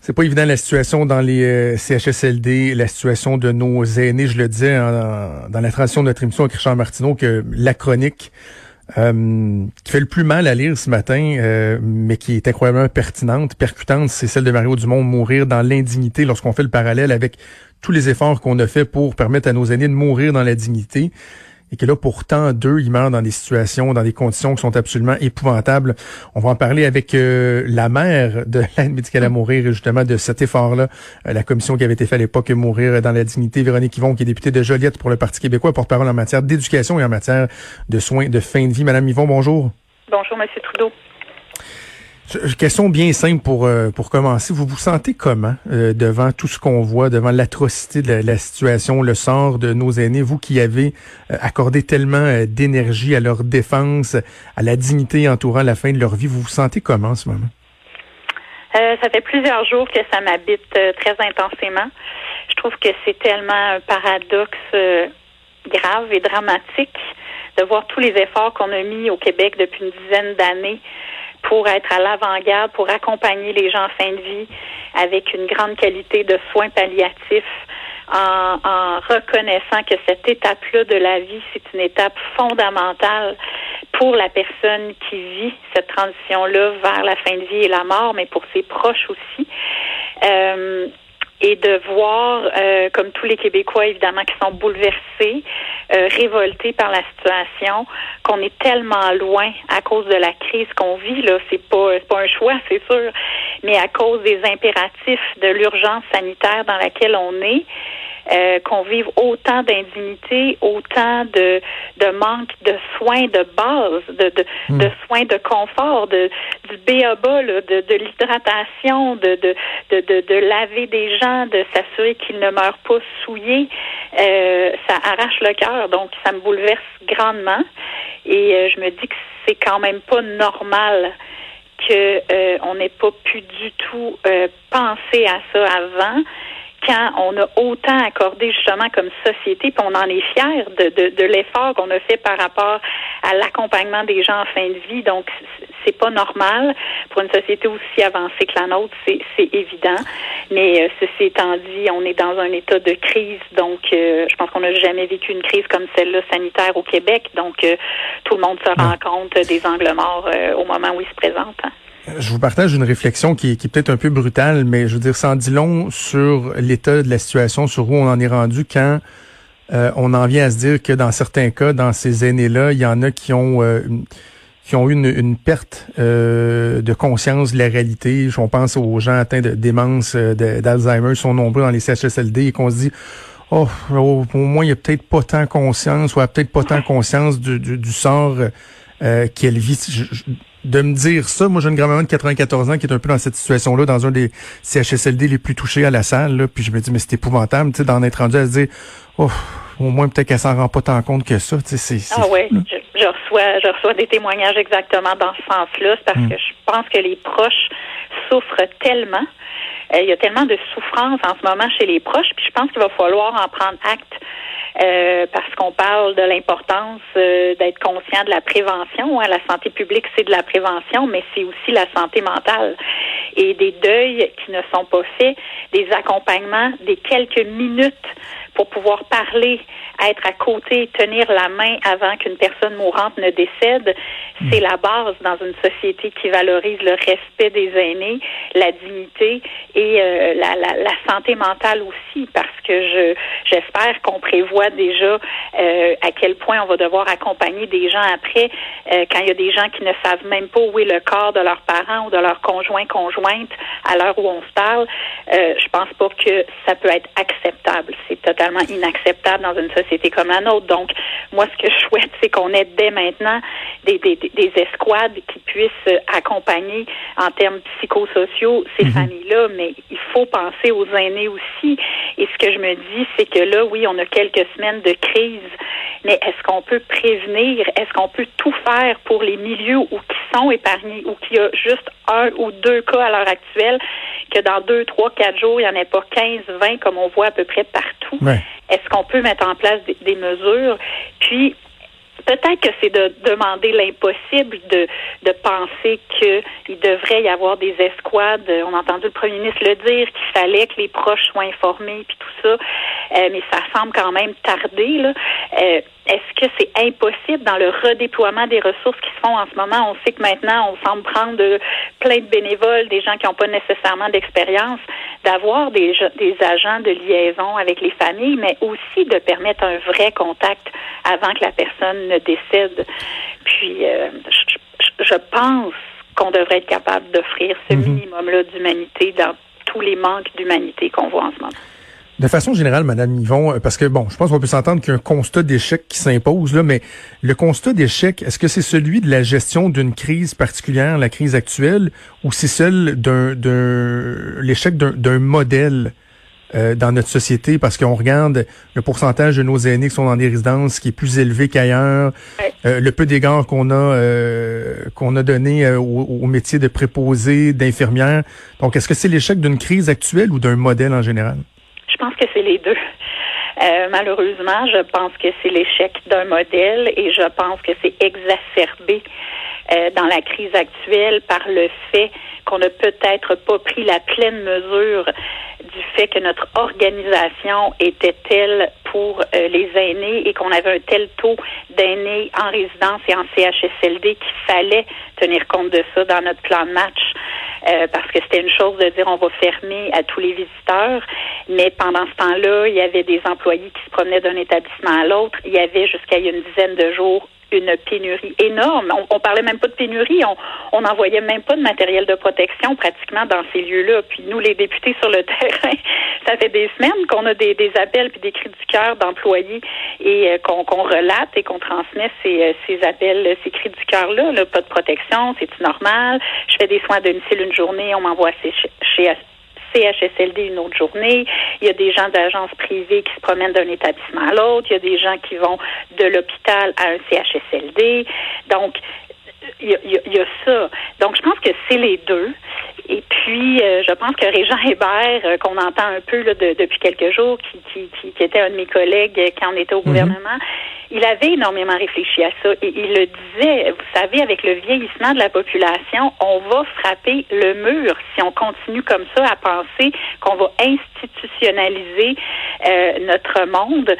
C'est pas évident la situation dans les euh, CHSLD, la situation de nos aînés. Je le disais dans la transition de notre émission avec Richard Martineau que la chronique euh, qui fait le plus mal à lire ce matin, euh, mais qui est incroyablement pertinente, percutante, c'est celle de Mario Dumont, mourir dans l'indignité lorsqu'on fait le parallèle avec tous les efforts qu'on a fait pour permettre à nos aînés de mourir dans la dignité. Et que là, pourtant, deux, ils meurent dans des situations, dans des conditions qui sont absolument épouvantables. On va en parler avec euh, la mère de l'aide médicale à mourir, justement, de cet effort-là. Euh, la commission qui avait été faite à l'époque, Mourir dans la dignité. Véronique Yvon, qui est députée de Joliette pour le Parti québécois, porte-parole en matière d'éducation et en matière de soins de fin de vie. Madame Yvon, bonjour. Bonjour, Monsieur Trudeau. Je- Question bien simple pour euh, pour commencer. Vous vous sentez comment euh, devant tout ce qu'on voit, devant l'atrocité de la, situation, le sort de nos aînés, vous qui avez euh, accordé tellement euh, d'énergie à leur défense, à la dignité entourant la fin de leur vie, vous vous sentez comment en ce moment? Euh, ça fait plusieurs jours que ça m'habite euh, très intensément. Je trouve que c'est tellement un paradoxe euh, grave et dramatique de voir tous les efforts qu'on a mis au Québec depuis une dizaine d'années pour être à l'avant-garde, pour accompagner les gens en fin de vie avec une grande qualité de soins palliatifs, en, en reconnaissant que cette étape-là de la vie, c'est une étape fondamentale pour la personne qui vit cette transition-là vers la fin de vie et la mort, mais pour ses proches aussi. Euh, et de voir, euh, comme tous les Québécois évidemment, qui sont bouleversés, euh, révoltés par la situation, qu'on est tellement loin à cause de la crise qu'on vit là, c'est pas c'est pas un choix, c'est sûr, mais à cause des impératifs de l'urgence sanitaire dans laquelle on est. Euh, qu'on vive autant d'indignité, autant de, de manque de soins de base, de, de, de soins de confort, de, du BABA, là, de, de l'hydratation, de, de, de, de, de laver des gens, de s'assurer qu'ils ne meurent pas souillés. Euh, ça arrache le cœur, donc ça me bouleverse grandement. Et euh, je me dis que c'est quand même pas normal que euh, on n'ait pas pu du tout euh, penser à ça avant quand on a autant accordé justement comme société, puis on en est fier de, de, de l'effort qu'on a fait par rapport à l'accompagnement des gens en fin de vie. Donc, c'est pas normal pour une société aussi avancée que la nôtre, c'est, évident. Mais euh, ceci étant dit, on est dans un état de crise, donc euh, je pense qu'on n'a jamais vécu une crise comme celle-là sanitaire au Québec. Donc, euh, tout le monde se rend compte des angles morts euh, au moment où il se présente. hein. Je vous partage une réflexion qui, est- peut-être un peu brutale, mais je veux dire, en dit long sur l'état de la situation, sur où on en est rendu quand euh, on en vient à se dire que dans certains cas, dans ces aînés-là, il y en a qui ont euh, qui ont eu une, une perte euh, de conscience de la réalité. On pense aux gens atteints de démence, euh, d'Alzheimer, ils sont nombreux dans les CHSLD et qu'on se dit Oh, au, au moins, il n'y a peut-être pas tant conscience, ou a peut-être pas tant conscience du, du, du sort euh, qu'elle vit. De me dire ça, moi j'ai une grand-maman de 94 ans qui est un peu dans cette situation-là, dans un des CHSLD les plus touchés à la salle, là, puis je me dis, mais c'est épouvantable, tu sais, d'en être rendu à se dire, oh, au moins peut-être qu'elle s'en rend pas tant compte que ça, tu sais, c'est... c'est Ah là. je, je reçois je reçois des témoignages exactement dans ce sens-là, c'est parce que je pense que les proches souffrent tellement. Euh, il y a tellement de souffrance en ce moment chez les proches, puis je pense qu'il va falloir en prendre acte euh, parce qu'on parle de l'importance euh, d'être conscient de la prévention. hein. La santé publique, c'est de la prévention, mais c'est aussi la santé mentale. Et des deuils qui ne sont pas faits, des accompagnements, des quelques minutes pour pouvoir parler, être à côté, tenir la main avant qu'une personne mourante ne décède, c'est la base dans une société qui valorise le respect des aînés, la dignité et euh, la, la, la santé mentale aussi, parce que je j'espère qu'on prévoit déjà euh, à quel point on va devoir accompagner des gens après, euh, quand il y a des gens qui ne savent même pas où est le corps de leurs parents ou de leurs conjoints conjointes à l'heure où on se parle. Euh, je pense pas que ça peut être acceptable. C'est totalement inacceptable dans une société comme la nôtre. Donc, moi, ce que je souhaite, c'est qu'on ait dès maintenant des, des, des, escouades qui puissent accompagner en termes psychosociaux ces mhm. familles-là, mais il faut penser aux aînés aussi. Et ce que je me dis, c'est que là, oui, on a quelques semaines de crise, mais est-ce qu'on peut prévenir? Est-ce qu'on peut tout faire pour les milieux où qui sont épargnés, ou qu'il y a juste un ou deux cas à l'heure actuelle, que dans deux, trois, quatre jours, il n'y en ait pas 15, 20 comme on voit à peu près partout? Est-ce qu'on peut mettre en place des mesures? Puis, peut-être que c'est de demander l'impossible de, de penser qu'il devrait y avoir des escouades. On a entendu le premier ministre le dire, qu'il fallait que les proches soient informés, puis tout ça. Euh, mais ça semble quand même tarder. Là. Euh, est-ce que c'est impossible dans le redéploiement des ressources qui se font en ce moment? On sait que maintenant, on semble prendre de, plein de bénévoles, des gens qui n'ont pas nécessairement d'expérience, d'avoir des, des agents de liaison avec les familles, mais aussi de permettre un vrai contact avant que la personne ne décède. Puis, euh, je, je, pense qu'on devrait être capable d'offrir ce mhm. minimum-là d'humanité dans tous les manques d'humanité qu'on voit en ce moment. De façon générale, Madame Yvon, euh, parce que bon, je pense qu'on peut s'entendre qu'il y a un constat d'échec qui s'impose là, mais le constat d'échec, est-ce que c'est celui de la gestion d'une crise particulière, la crise actuelle, ou c'est celle d'un, l'échec d'un, modèle euh, dans notre société? Parce qu'on regarde le pourcentage de nos aînés qui sont dans des résidences qui est plus élevé qu'ailleurs, euh, le peu d'égard qu'on a qu'on a donné au, au, métier de préposé, d'infirmière. Donc, est-ce que c'est l'échec d'une crise actuelle ou d'un modèle en général? Je pense que c'est les deux. Euh, malheureusement, je pense que c'est l'échec d'un modèle et je pense que c'est exacerbé euh, dans la crise actuelle par le fait qu'on n'a peut-être pas pris la pleine mesure du fait que notre organisation était telle pour euh, les aînés et qu'on avait un tel taux d'aînés en résidence et en CHSLD qu'il fallait tenir compte de ça dans notre plan de match. Euh, parce que c'était une chose de dire on va fermer à tous les visiteurs, mais pendant ce temps-là, il y avait des employés qui se promenaient d'un établissement à l'autre. Il y avait jusqu'à une dizaine de jours une pénurie énorme. On, on parlait même pas de pénurie, on n'envoyait même pas de matériel de protection pratiquement dans ces lieux-là. Puis nous, les députés sur le terrain, ça fait des semaines qu'on a des, appels puis des cris du cœur d'employés et euh, qu'on relate et qu'on transmet ces, euh, appels, ces cris du cœur-là. Là, pas de protection, c'est normal? Je fais des soins à domicile une journée, on m'envoie chez, chez CHSLD une autre journée. Il y a des gens d'agences privées qui se promènent d'un établissement à l'autre. Il y a des gens qui vont de l'hôpital à un CHSLD. Donc, il y, a, ça. Donc, je pense que c'est les deux. Et puis, euh, je pense que Régent Hébert, euh, qu'on entend un peu là, depuis quelques jours, qui, qui, qui, était un de mes collègues quand on était au mhm. gouvernement, il avait énormément réfléchi à ça et il le disait, vous savez, avec le vieillissement de la population, on va frapper le mur si on continue comme ça à penser qu'on va institutionnaliser euh, notre monde.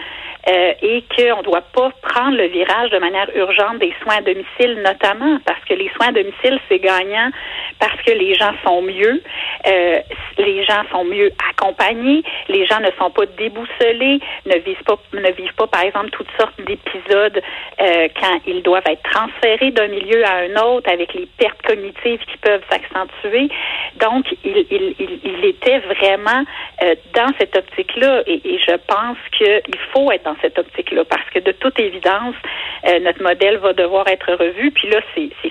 Euh, et qu'on ne doit pas prendre le virage de manière urgente des soins à domicile, notamment parce que les soins à domicile, c'est gagnant parce que les gens sont mieux, euh, les gens sont mieux accompagnés, les gens ne sont pas déboussolés, ne vivent pas, ne vivent pas, par exemple, toutes sortes d'épisodes euh, quand ils doivent être transférés d'un milieu à un autre avec les pertes cognitives qui peuvent s'accentuer. Donc, il, était vraiment euh, dans cette optique-là et, je pense qu'il faut être dans cette optique-là parce que de toute évidence, notre modèle va devoir être revu. Puis là,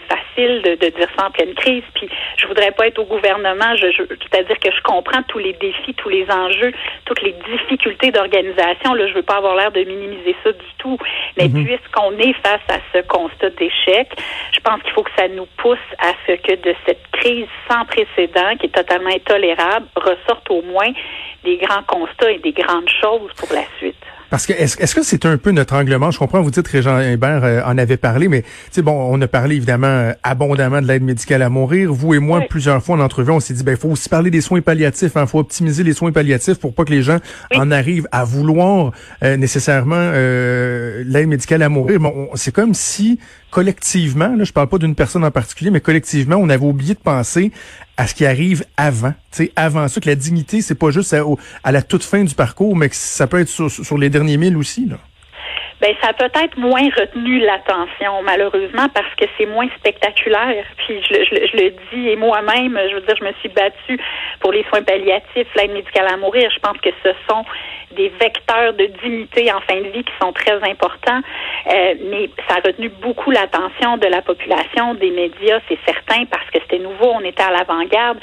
facile de, de, dire ça en pleine crise. Puis je voudrais pas être au gouvernement, je, je c'est-à-dire que je comprends tous les défis, tous les enjeux, toutes les difficultés d'organisation. Là, je veux pas avoir l'air de minimiser ça du tout. Mais mhm. puisqu'on est face à ce constat d'échec, je pense qu'il faut que ça nous pousse à ce que de cette crise sans précédent, qui est totalement intolérable, ressorte au moins des grands constats et des grandes choses pour la suite. Parce que est-ce que c'est un peu notre anglement? Je comprends, vous dites Régent Hébert euh, en avait parlé, mais tu bon, on a parlé évidemment euh, abondamment de l'aide médicale à mourir. Vous et moi, plusieurs fois en entrevue, on s'est dit ben il faut aussi parler des soins palliatifs, il hein, faut optimiser les soins palliatifs pour pas que les gens en arrivent à vouloir euh, nécessairement l'aide médicale à mourir. Bon, c'est comme si collectivement, là, je parle pas d'une personne en particulier, mais collectivement, on avait oublié de penser à ce qui arrive avant. sais, avant ça, que la dignité, c'est pas juste à, la toute fin du parcours, mais que ça peut être sur, les derniers milles aussi. Là. Ben ça a peut-être moins retenu l'attention malheureusement parce que c'est moins spectaculaire. Puis je, je, je, le dis et moi-même, je veux dire, je me suis battue pour les soins palliatifs, l'aide médicale à mourir. Je pense que ce sont des vecteurs de dignité en fin de vie qui sont très importants. Euh, mais ça a retenu beaucoup l'attention de la population, des médias, c'est certain, parce que c'était nouveau, on était à l'avant-garde.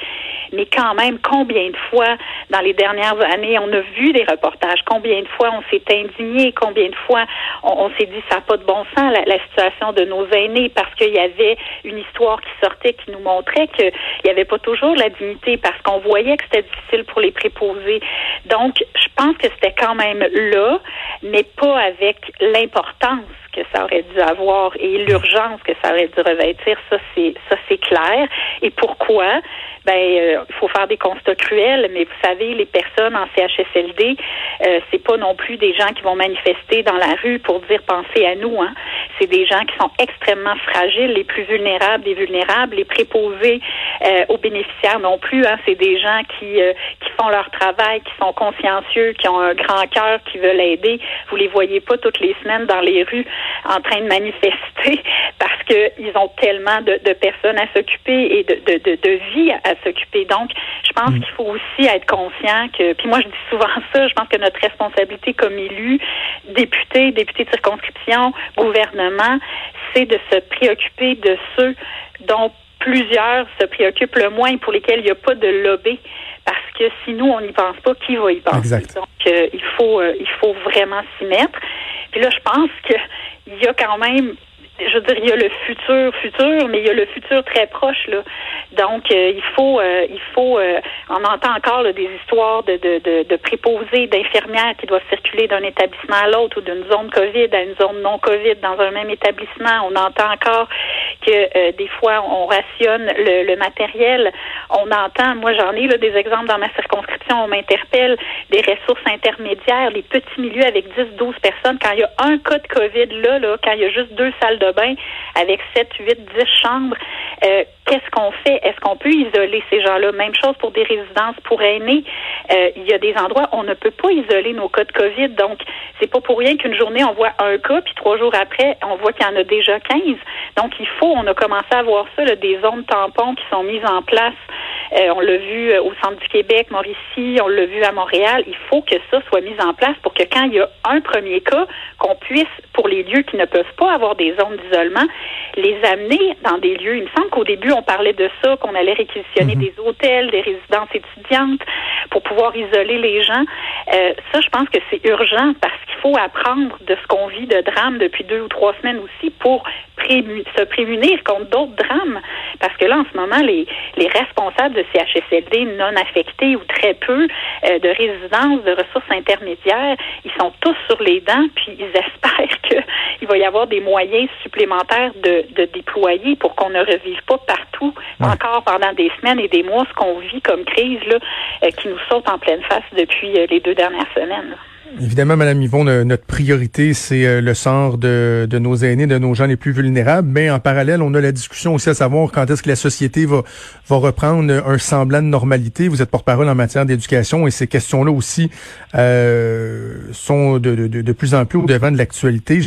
Mais quand même, combien de fois dans les dernières années on a vu des reportages, combien de fois on s'est indigné, combien de fois on, s'est dit ça n'a pas de bon sens la, situation de nos aînés? Parce qu'il y avait une histoire qui sortait qui nous montrait qu'il n'y avait pas toujours la dignité parce qu'on voyait que c'était difficile pour les préposés. Donc, je pense que c'était quand même là, mais pas avec l'importance que ça aurait dû avoir et l'urgence que ça aurait dû revêtir, ça c'est ça c'est clair. Et pourquoi? Ben, euh, il faut faire des constats cruels, mais vous savez, les personnes en CHSLD, euh, c'est pas non plus des gens qui vont manifester dans la rue pour dire pensez à nous. Hein. C'est des gens qui sont extrêmement fragiles, les plus vulnérables des vulnérables, les préposés euh, aux bénéficiaires non plus. Hein. C'est des gens qui euh, qui font leur travail, qui sont consciencieux, qui ont un grand cœur, qui veulent aider. Vous les voyez pas toutes les semaines dans les rues en train de manifester parce qu'ils ont tellement de, personnes à s'occuper et de, de, de, vie à, s'occuper. Donc, je pense mm. qu'il faut aussi être conscient que, puis moi je dis souvent ça, je pense que notre responsabilité comme élu, député, député de circonscription, gouvernement, c'est de se préoccuper de ceux dont plusieurs se préoccupent le moins pour lesquels il n'y a pas de lobby parce que si nous on n'y pense pas, qui va y penser? Donc euh, il faut euh, il faut vraiment s'y mettre. Puis là je pense que il y a quand même je veux dire, il y a le futur, futur, mais il y a le futur très proche là. Donc, euh, il faut, euh, il faut, euh, on entend encore des histoires de, de, de, de préposés, d'infirmières qui doivent circuler d'un établissement à l'autre ou d'une zone COVID à une zone non COVID dans un même établissement. On entend encore que des fois on rationne le, matériel. On entend, moi j'en ai des exemples dans ma circonscription, on m'interpelle des ressources intermédiaires, les petits milieux avec 10-12 personnes. Quand il y a un cas de COVID là, là, quand il y a juste deux salles de bain avec 7, 8, 10 chambres. Euh, qu'est-ce qu'on fait? Est-ce qu'on peut isoler ces gens-là? Même chose pour des résidences pour aînés. Euh, il y a des endroits où on ne peut pas isoler nos cas de COVID. Donc, c'est pas pour rien qu'une journée, on voit un cas, puis trois jours après, on voit qu'il y en a déjà 15. Donc, il faut, on a commencé à voir ça, des zones tampons qui sont mises en place. Euh, on l'a vu au centre du Québec, Mauricie, on l'a vu à Montréal. Il faut que ça soit mis en place pour que quand il y a un premier cas, qu'on puisse, pour les lieux qui ne peuvent pas avoir des zones d'isolement, les amener dans des lieux. Il me semble qu'au début, on parlait de ça, qu'on allait réquisitionner mhm. des hôtels, des résidences étudiantes pour pouvoir isoler les gens. Euh, ça, je pense que c'est urgent parce qu'il faut apprendre de ce qu'on vit de drame depuis deux ou trois semaines aussi pour se prémunir contre d'autres drames. Parce que là, en ce moment, les, les responsables de CHSLD non affectés ou très peu euh, de résidences, de ressources intermédiaires, ils sont tous sur les dents, puis ils espèrent qu'il va y avoir des moyens supplémentaires de, de déployer pour qu'on ne revive pas partout, encore pendant des semaines et des mois, ce qu'on vit comme crise là, euh, qui nous saute en pleine face depuis euh, les deux dernières semaines. Évidemment, Madame Yvon, notre priorité, c'est euh, le sort de, de, nos aînés, de nos gens les plus vulnérables. Mais en parallèle, on a la discussion aussi à savoir quand est-ce que la société va, va reprendre un semblant de normalité. Vous êtes porte-parole en matière d'éducation et ces questions-là aussi euh, sont de, de, de, plus en plus au devant de l'actualité.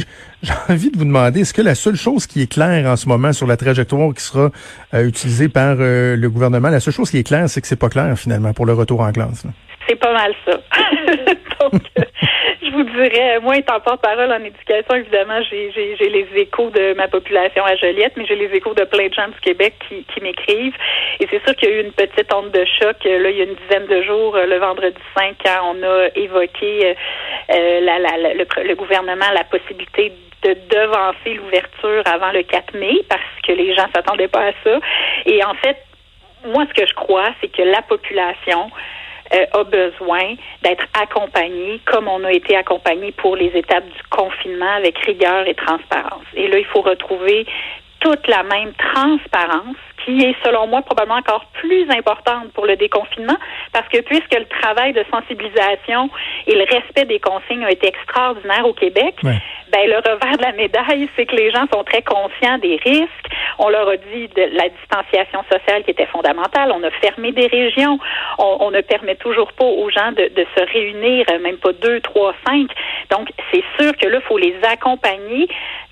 J'ai envie de vous demander, est-ce que la seule chose qui est claire en ce moment sur la trajectoire qui sera euh, utilisée par euh, le gouvernement, la seule chose qui est claire, c'est que c'est pas clair finalement pour le retour en classe? C'est pas mal ça. Donc, je vous dirais, moi étant porte-parole en éducation, évidemment, j'ai les échos de ma population à Joliette, mais j'ai les échos de plein de gens du Québec qui, m'écrivent. Et c'est sûr qu'il y a eu une petite onde de choc, là, il y a une dizaine de jours, le vendredi 5, quand on a évoqué euh, la, le, le gouvernement la possibilité de devancer l'ouverture avant le 4 mai parce que les gens s'attendaient pas à ça. Et en fait, moi, ce que je crois, c'est que la population euh, a besoin d'être accompagné comme on a été accompagné pour les étapes du confinement avec rigueur et transparence. Et là, il faut retrouver toute la même transparence qui est, selon moi, probablement encore plus importante pour le déconfinement, parce que puisque le travail de sensibilisation et le respect des consignes a été extraordinaire au Québec, Ben le revers de la médaille, c'est que les gens sont très conscients des risques. On leur a dit de la distanciation sociale qui était fondamentale. On a fermé des régions. On, ne permet toujours pas aux gens de, se réunir, même pas deux, trois, cinq. Donc c'est sûr que là, il faut les accompagner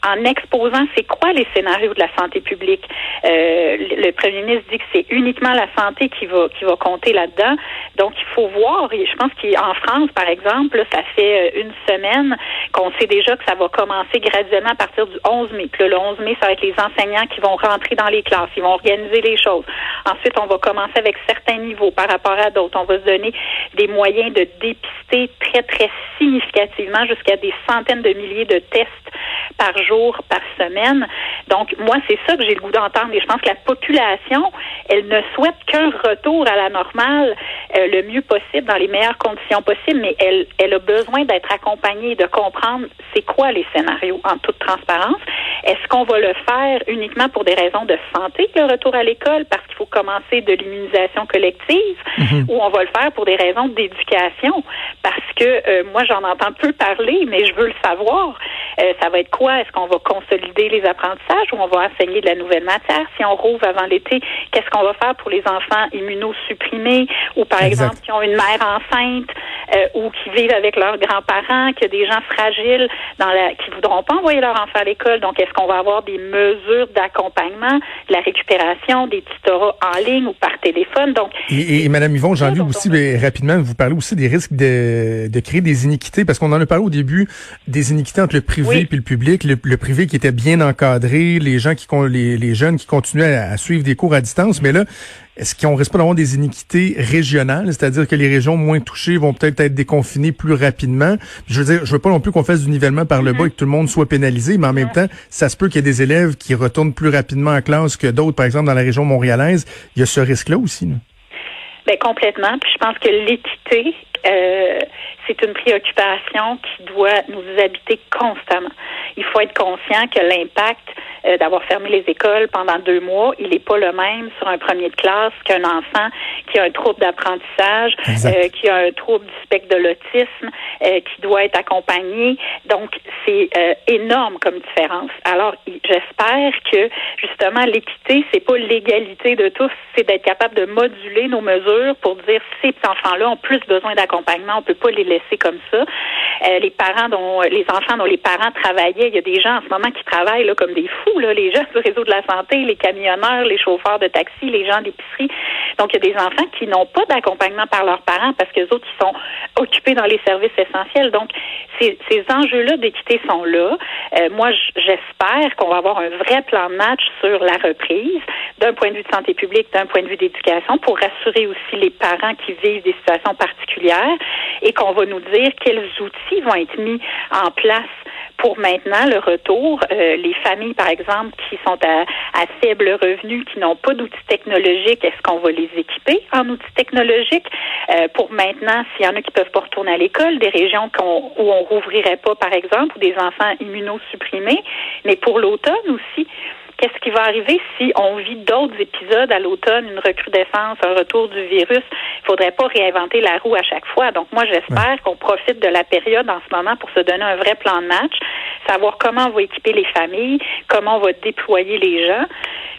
en exposant c'est quoi les scénarios de la santé publique. Euh, le premier ministre dit que c'est uniquement la santé qui va qui va compter là-dedans. Donc il faut voir. Je pense qu'en France, par exemple, ça fait euh, une semaine qu'on sait déjà que ça va commencer graduellement à partir du 11 mai. Puis le 11 mai, ça va être les enseignants qui vont rentrer dans les classes, ils vont organiser les choses. Ensuite, on va commencer avec certains niveaux par rapport à d'autres. On va se donner des moyens de dépister très très significativement jusqu'à des centaines de milliers de tests par jour, par semaine. Donc, moi, c'est ça que j'ai le goût d'entendre. Et je pense que la population, elle ne souhaite qu'un retour à la normale euh, le mieux possible, dans les meilleures conditions possibles, mais elle, elle a besoin d'être accompagnée, de comprendre c'est quoi les scénarios en toute transparence. Est-ce qu'on va le faire uniquement pour des raisons de santé, le retour à l'école, parce qu'il faut commencer de l'immunisation collective, mhm. ou on va le faire pour des raisons d'éducation, parce que euh, moi, j'en entends peu parler, mais je veux le savoir. Euh, ça va être quoi? Est-ce qu'on va consolider les apprentissages ou on va enseigner de la nouvelle matière? Si on rouvre avant l'été, qu'est-ce qu'on va faire pour les enfants immunosupprimés ou, par exemple, qui ont une mère enceinte euh, ou qui vivent avec leurs grands-parents, a des gens fragiles dans la, qui voudront pas envoyer leur enfant à l'école. Donc, est-ce qu'on va avoir des mesures d'accompagnement, de la récupération, des tutorats en ligne ou par téléphone? Donc, et, et, Madame Yvon, j'en lu aussi rapidement, vous parlez aussi des risques de, de créer des iniquités, parce qu'on en a parlé au début, des iniquités entre le privé et le public, le, privé qui était bien encadré, les gens qui les, les jeunes qui continuaient à, suivre des cours à distance, mais là, est-ce qu'on risque pas d'avoir des iniquités régionales, c'est-à-dire que les régions moins touchées vont peut-être être déconfinées plus rapidement? Je veux dire, je veux pas non plus qu'on fasse du nivellement par le bas et que tout le monde soit pénalisé, mais en même temps, ça se peut qu'il y ait des élèves qui retournent plus rapidement en classe que d'autres, par exemple dans la région montréalaise. Il y a ce risque-là aussi. Non? Ben complètement. Puis je pense que l'équité, euh, c'est une préoccupation qui doit nous habiter constamment. Il faut être conscient que l'impact euh, d'avoir fermé les écoles pendant deux mois, il n'est pas le même sur un premier de classe qu'un enfant qui a un trouble d'apprentissage, euh, qui a un trouble du spectre de l'autisme, euh, qui doit être accompagné. Donc, c'est énorme comme différence. Alors, j'espère que justement l'équité, c'est pas l'égalité de tous, c'est d'être capable de moduler nos mesures pour dire ces enfants-là ont plus besoin d'accompagnement, on peut pas les laisser comme ça. les parents dont les enfants dont les parents travaillaient, il y a des gens en ce moment qui travaillent là comme des fous les gens du réseau de la santé, les camionneurs, les chauffeurs de taxi, les gens d'épicerie. Donc, il y a des enfants qui n'ont pas d'accompagnement par leurs parents parce que les autres, ils sont occupés dans les services essentiels. Donc, ces, enjeux-là d'équité sont là. Euh, moi, j'espère qu'on va avoir un vrai plan de match sur la reprise d'un point de vue de santé publique, d'un point de vue d'éducation, pour rassurer aussi les parents qui vivent des situations particulières et qu'on va nous dire quels outils vont être mis en place pour maintenant le retour. Euh, les familles, par exemple, qui sont à, faible revenu, qui n'ont pas d'outils technologiques, est-ce qu'on va les équiper en outils technologiques? Euh, pour maintenant, s'il y en a qui peuvent pas retourner à l'école, des régions où on rouvrirait pas, par exemple, ou des enfants immunosupprimés, mais pour l'automne aussi qu'est-ce qui va arriver si on vit d'autres épisodes à l'automne, une recrudescence, un retour du virus? Il faudrait pas réinventer la roue à chaque fois. Donc, moi, j'espère qu'on profite de la période en ce moment pour se donner un vrai plan de match, savoir comment on va équiper les familles, comment on va déployer les gens.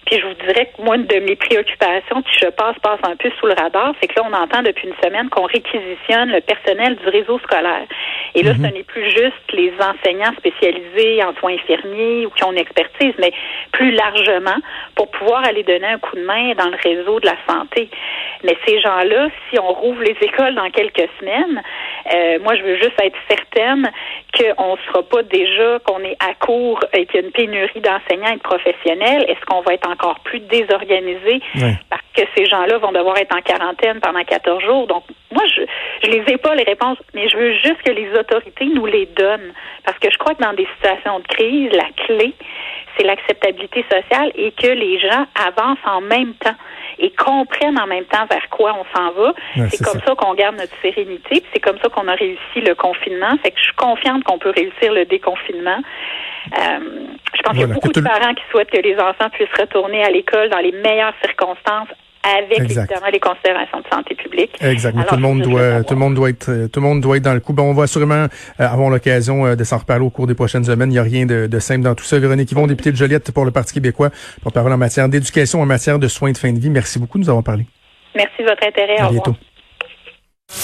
Puis je vous dirais que moi, une de mes préoccupations qui, je pense, passe un peu sous le radar, c'est que là, on entend depuis une semaine qu'on réquisitionne le personnel du réseau scolaire. Et là, ce mhm. n'est plus juste les enseignants spécialisés en soins infirmiers ou qui ont une expertise, mais plus largement pour pouvoir aller donner un coup de main dans le réseau de la santé. Mais ces gens-là, si on rouvre les écoles dans quelques semaines, euh, moi, je veux juste être certaine qu'on ne sera pas déjà, qu'on est à court et qu'il y a une pénurie d'enseignants et de professionnels. Est-ce qu'on va être encore plus désorganisé parce que ces gens-là vont devoir être en quarantaine pendant 14 jours? Donc, moi, je je les ai pas les réponses, mais je veux juste que les autorités nous les donnent. Parce que je crois que dans des situations de crise, la clé, c'est l'acceptabilité sociale et que les gens avancent en même temps et comprennent en même temps vers quoi on s'en va. c'est comme ça, qu'on garde notre sérénité, c'est comme ça qu'on a réussi le confinement. Fait que je suis confiante qu'on peut réussir le déconfinement. Euh, je pense qu'il y a beaucoup de parents qui souhaitent que les enfants puissent retourner à l'école dans les meilleures circonstances avec évidemment les considérations de santé publique. Exactement. tout le monde doit, tout le monde doit être, tout le monde doit être dans le coup. Bon, on va sûrement avoir l'occasion de s'en reparler au cours des prochaines semaines. Il n'y a rien de, de, simple dans tout ça. Véronique Yvon, députée de Joliette pour le Parti québécois, pour parler en matière d'éducation, en matière de soins de fin de vie. Merci beaucoup de nous avoir parlé. Merci de votre intérêt. À bientôt.